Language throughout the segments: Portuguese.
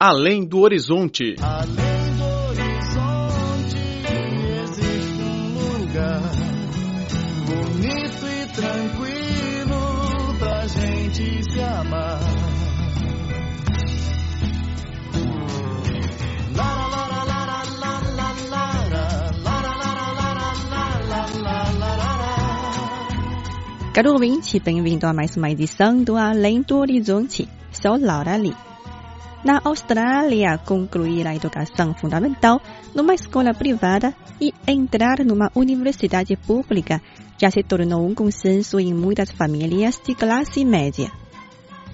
Além do Horizonte. Além do horizonte existe um lugar bonito e tranquilo pra gente se amar. Caro ouvinte, bem-vindo a mais uma edição do Além do Horizonte. Sou Laura Lee. Na Austrália, concluir a educação fundamental numa escola privada e entrar numa universidade pública já se tornou um consenso em muitas famílias de classe média.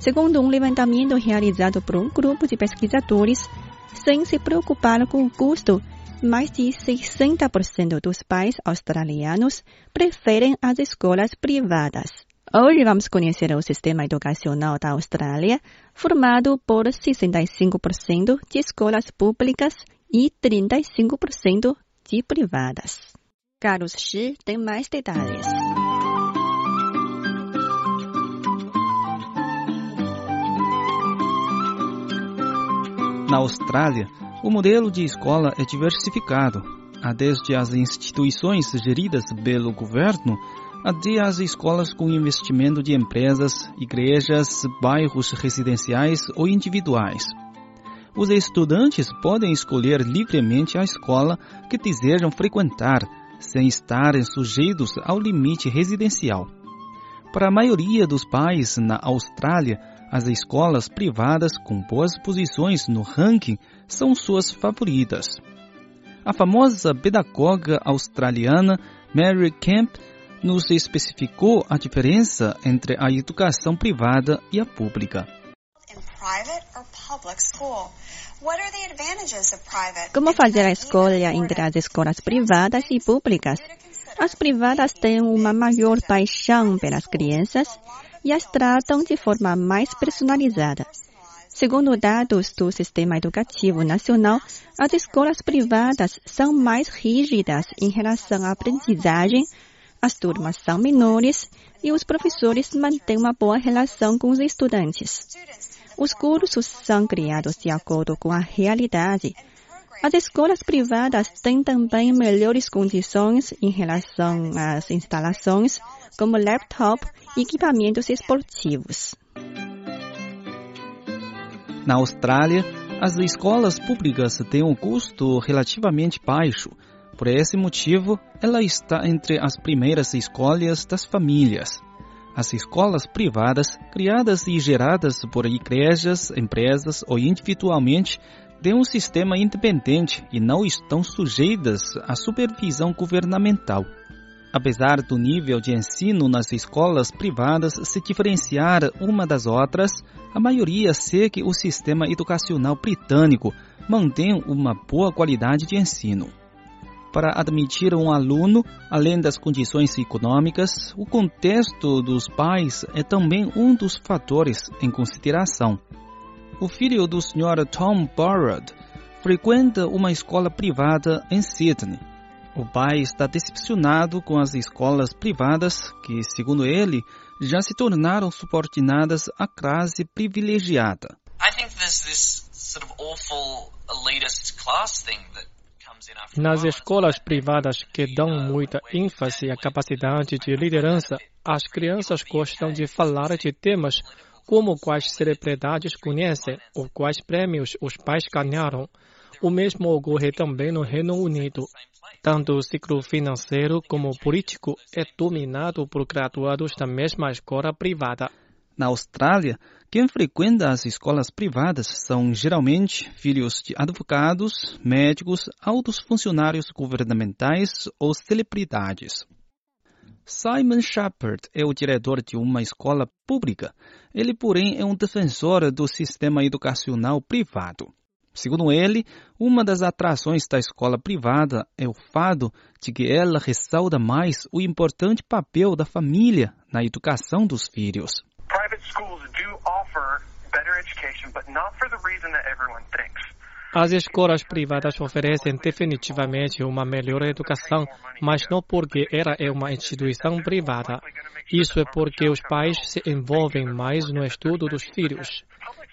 Segundo um levantamento realizado por um grupo de pesquisadores, sem se preocupar com o custo, mais de 60% dos pais australianos preferem as escolas privadas. Hoje vamos conhecer o sistema educacional da Austrália, formado por 65% de escolas públicas e 35% de privadas. Carlos Shi tem mais detalhes. Na Austrália, o modelo de escola é diversificado. Há desde as instituições geridas pelo governo até as escolas com investimento de empresas, igrejas, bairros residenciais ou individuais. Os estudantes podem escolher livremente a escola que desejam frequentar, sem estarem sujeitos ao limite residencial. Para a maioria dos pais na Austrália, as escolas privadas com boas posições no ranking são suas favoritas. A famosa pedagoga australiana Mary Kemp nos especificou a diferença entre a educação privada e a pública. Como fazer a escolha entre as escolas privadas e públicas? As privadas têm uma maior paixão pelas crianças e as tratam de forma mais personalizada. Segundo dados do Sistema Educativo Nacional, as escolas privadas são mais rígidas em relação à aprendizagem, as turmas são menores e os professores mantêm uma boa relação com os estudantes. Os cursos são criados de acordo com a realidade. As escolas privadas têm também melhores condições em relação às instalações, como laptop e equipamentos esportivos. Na Austrália, as escolas públicas têm um custo relativamente baixo. Por esse motivo, ela está entre as primeiras escolhas das famílias. As escolas privadas, criadas e geradas por igrejas, empresas ou individualmente, têm um sistema independente e não estão sujeitas à supervisão governamental. Apesar do nível de ensino nas escolas privadas se diferenciar uma das outras, a maioria segue o sistema educacional britânico, mantém uma boa qualidade de ensino. Para admitir um aluno, além das condições econômicas, o contexto dos pais é também um dos fatores em consideração. O filho do Sr. Tom Burrard frequenta uma escola privada em Sydney. O pai está decepcionado com as escolas privadas que, segundo ele, já se tornaram subordinadas à classe privilegiada. Nas escolas privadas que dão muita ênfase à capacidade de liderança, as crianças gostam de falar de temas como quais celebridades conhecem ou quais prêmios os pais ganharam. O mesmo ocorre também no Reino Unido. Tanto o ciclo financeiro como político é dominado por graduados da mesma escola privada. Na Austrália, quem frequenta as escolas privadas são geralmente filhos de advogados, médicos, altos funcionários governamentais ou celebridades. Simon Shepard é o diretor de uma escola pública. Ele, porém, é um defensor do sistema educacional privado. Segundo ele, uma das atrações da escola privada é o fato de que ela ressalta mais o importante papel da família na educação dos filhos. As escolas privadas oferecem definitivamente uma melhor educação, mas não porque ela é uma instituição privada. Isso é porque os pais se envolvem mais no estudo dos filhos.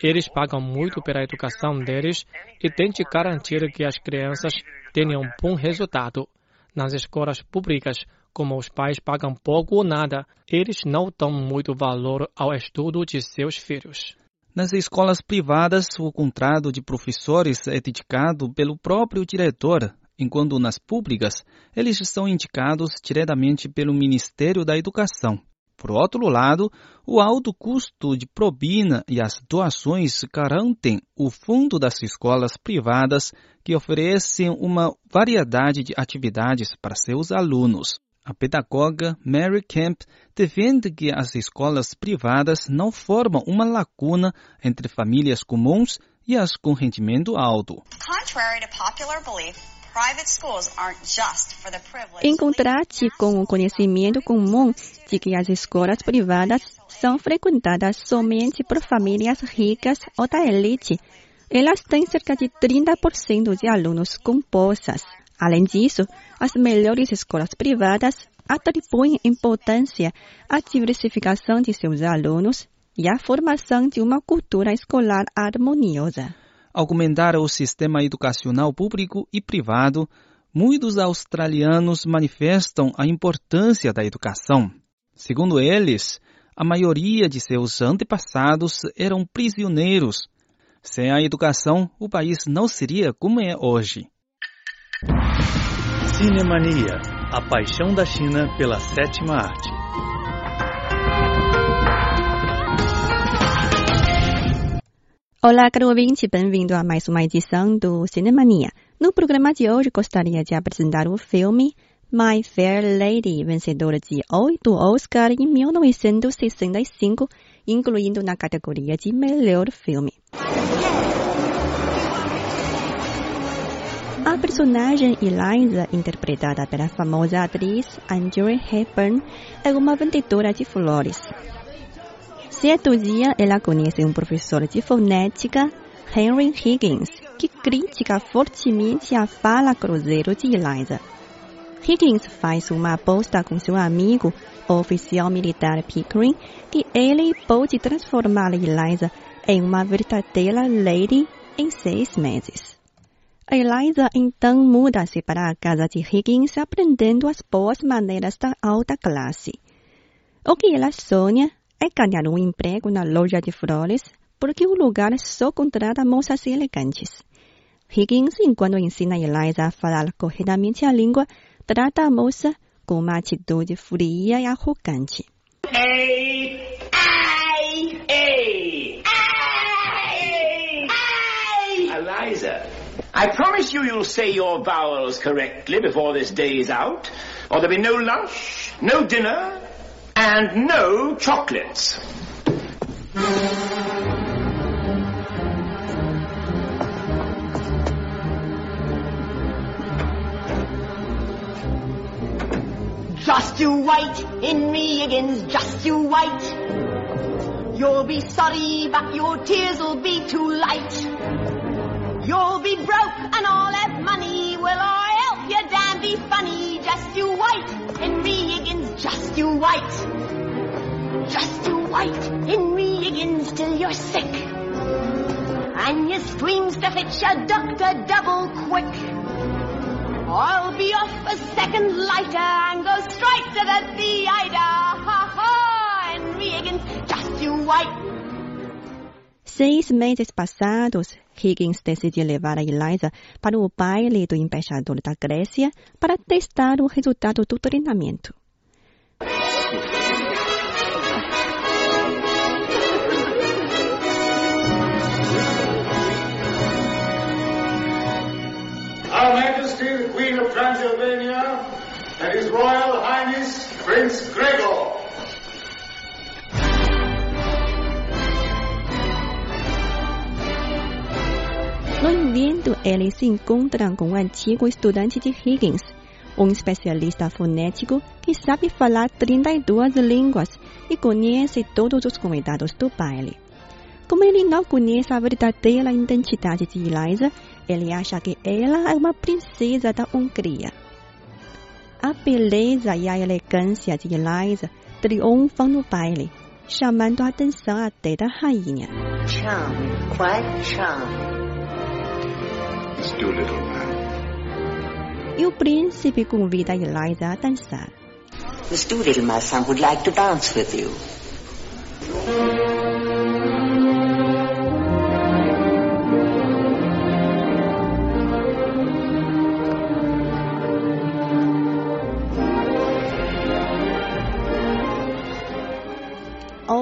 Eles pagam muito pela educação deles e de garantir que as crianças tenham um bom resultado. Nas escolas públicas, como os pais pagam pouco ou nada, eles não dão muito valor ao estudo de seus filhos. Nas escolas privadas, o contrato de professores é dedicado pelo próprio diretor, enquanto nas públicas, eles são indicados diretamente pelo Ministério da Educação. Por outro lado, o alto custo de propina e as doações garantem o fundo das escolas privadas que oferecem uma variedade de atividades para seus alunos. A pedagoga Mary Kemp defende que as escolas privadas não formam uma lacuna entre famílias comuns e as com rendimento alto. Em contraste com o conhecimento comum de que as escolas privadas são frequentadas somente por famílias ricas ou da elite, elas têm cerca de 30% de alunos com bolsas. Além disso, as melhores escolas privadas atribuem importância à diversificação de seus alunos e à formação de uma cultura escolar harmoniosa. Ao comentar o sistema educacional público e privado, muitos australianos manifestam a importância da educação. Segundo eles, a maioria de seus antepassados eram prisioneiros. Sem a educação, o país não seria como é hoje. Cinemania, a paixão da China pela sétima arte. Olá, caro ouvinte, bem-vindo a mais uma edição do Cinemania. No programa de hoje, gostaria de apresentar o filme My Fair Lady, vencedora de oito Oscar em 1965, incluindo na categoria de melhor filme. A personagem Eliza, interpretada pela famosa atriz Audrey Hepburn, é uma vendedora de flores. Certo dia, ela conhece um professor de fonética, Henry Higgins, que critica fortemente a fala cruzeiro de Eliza. Higgins faz uma aposta com seu amigo, o oficial militar Pickering, que ele pode transformar Eliza em uma verdadeira lady em seis meses. Eliza então muda-se para a casa de Higgins, aprendendo as boas maneiras da alta classe. O que ela sonha é ganhar um emprego na loja de flores, porque o lugar só contrata moças elegantes. Higgins, enquanto ensina Eliza a falar corretamente a língua, trata a moça com uma atitude fria e arrogante. Ei, ai, ei, ai, ai. Eliza, I promise you you'll say your vowels correctly before this day is out, or there'll be no lunch, no dinner, and no chocolates. Just you wait, me Higgins, just you wait. You'll be sorry, but your tears'll be too late. You'll be broke and all that money. Will I help you, damn be funny? Just you wait, Henry Higgins, just you wait. Just you wait, Henry Higgins, till you're sick. And you screams to fetch a doctor double quick. I'll be off a second lighter and go straight to the theater. Ha ha, Henry Higgins, just you wait. Seis meses passados, Higgins decidiu levar a Eliza para o baile do embaixador da Grécia para testar o resultado do treinamento. Our Majesty the Queen of Transylvania and His Royal Highness Prince Gregor. Entanto, eles se encontram com um antigo estudante de Higgins, um especialista fonético que sabe falar 32 línguas e conhece todos os convidados do baile. Como ele não conhece a verdadeira identidade de Eliza, ele acha que ela é uma princesa da Hungria. A beleza e a elegância de Eliza triunfam no baile, chamando a atenção até da rainha. Charming, quite charming. Let's do little man. E o príncipe convida Eliza a dançar. Miss Doolittle, my son, would like to dance with you.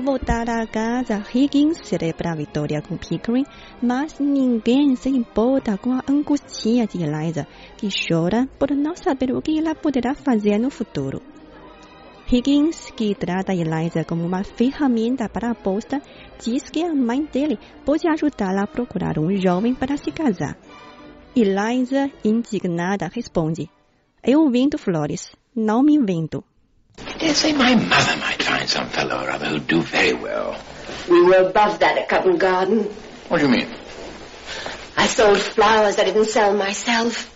Voltar à casa, Higgins celebra a vitória com Pickering, mas ninguém se importa com a angústia de Eliza, que chora por não saber o que ela poderá fazer no futuro. Higgins, que trata Eliza como uma ferramenta para a aposta, diz que a mãe dele pode ajudá-la a procurar um jovem para se casar. Eliza, indignada, responde: Eu vendo flores, não me invento. Dare say my mother might find some fellow or other who'd do very well. We were above that at Covent Garden. What do you mean? I sold flowers I didn't sell myself.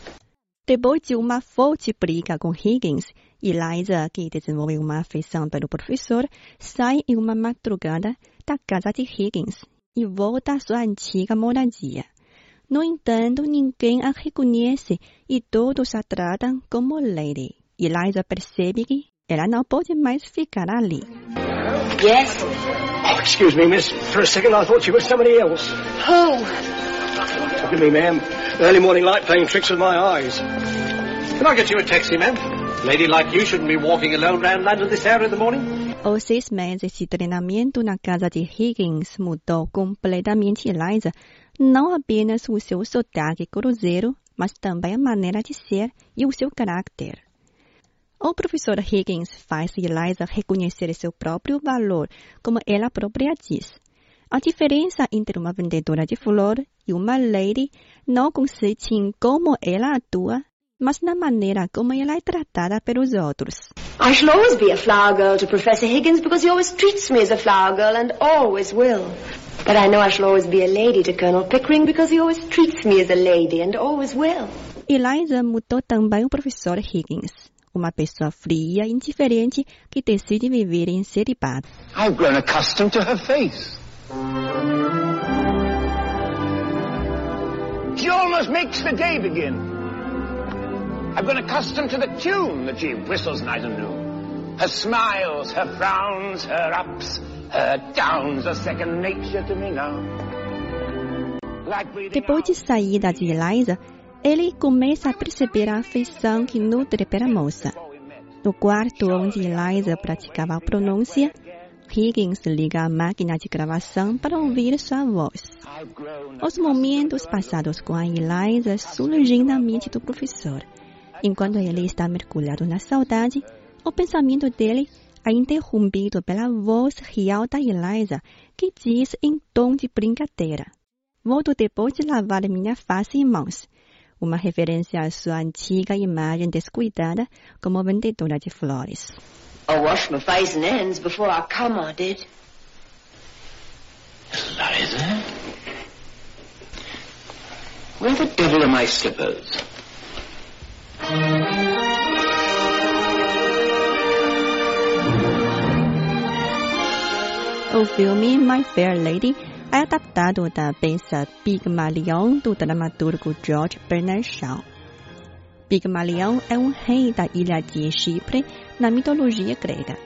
Depois de uma forte briga com Higgins, Eliza, que desenvolveu uma afeição pelo professor, sai em uma madrugada da casa de Higgins e volta à sua antiga moradia. No entanto, ninguém a reconhece e todos a tratam como Lady. Eliza percebe que ela não pode mais ficar ali. Yes? Oh, excuse me, miss. For a second I thought you were somebody else. Who? Forgive me, ma'am. Early morning light playing tricks with my eyes. Can I get you a taxi, ma'am? Lady like you shouldn't be walking alone round London this hour in the morning. Os seis meses de treinamento na casa de Higgins mudou completamente Eliza, não apenas o seu sotaque cruzeiro, mas também a maneira de ser e o seu caráter. O professor Higgins faz Eliza reconhecer seu próprio valor, como ela própria diz. A diferença entre uma vendedora de flor e uma lady não consiste em como ela atua, mas na maneira como ela é tratada pelos outros. I shall always be a flower girl to Professor Higgins because he always treats me as a flower girl and always will. But I know I shall always be a lady to Colonel Pickering because he always treats me as a lady and always will. Eliza mudou também o professor Higgins, uma pessoa fria indiferente que decide viver em celibato. I've grown accustomed to her face. She almost makes the day begin. I've grown accustomed to the tune that she whistles night and noon. Her smiles, her frowns, her ups, her downs are second nature to me now. Depois de saída de Eliza, ele começa a perceber a afeição que nutre pela moça. No quarto onde Eliza praticava a pronúncia, Higgins liga a máquina de gravação para ouvir sua voz. Os momentos passados com a Eliza surgem na mente do professor. Enquanto ele está mergulhado na saudade, o pensamento dele é interrompido pela voz real da Eliza, que diz em tom de brincadeira: Volto depois de lavar minha face e mãos. Uma referência à sua antiga imagem descuidada como vendedora de flores. I washed my face and hands before I come, I did. Eliza? Where the devil are my slippers? O filme My Fair Lady é adaptado da peça Pigmalion do dramaturgo George Bernard Shaw. Pigmalion é um rei da ilha de Chipre na mitologia grega.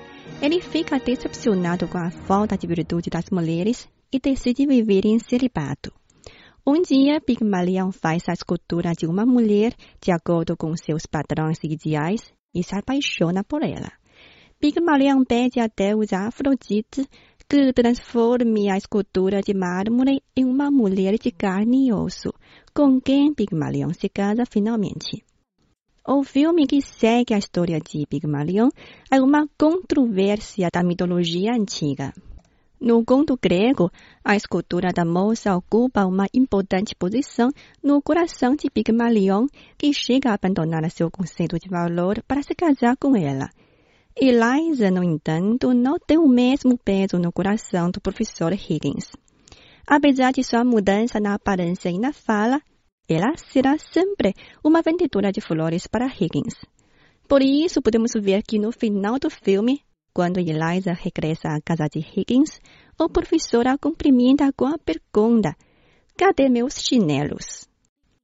Ele fica decepcionado com a falta de virtude das mulheres e decide viver em celibato. Um dia, Pigmalion faz a escultura de uma mulher de acordo com seus padrões ideais e se apaixona por ela. Pigmalion pede a deusa Afrodite que transforme a escultura de mármore em uma mulher de carne e osso, com quem Pigmalion se casa finalmente. O filme que segue a história de Pigmalion é uma controvérsia da mitologia antiga. No conto grego, a escultura da moça ocupa uma importante posição no coração de Pigmalion, que chega a abandonar seu conceito de valor para se casar com ela. Eliza, no entanto, não tem o mesmo peso no coração do professor Higgins. Apesar de sua mudança na aparência e na fala, ela será sempre uma vendedora de flores para Higgins. Por isso, podemos ver que no final do filme, quando Eliza regressa à casa de Higgins, o professor a cumprimenta com a pergunta: Cadê meus chinelos?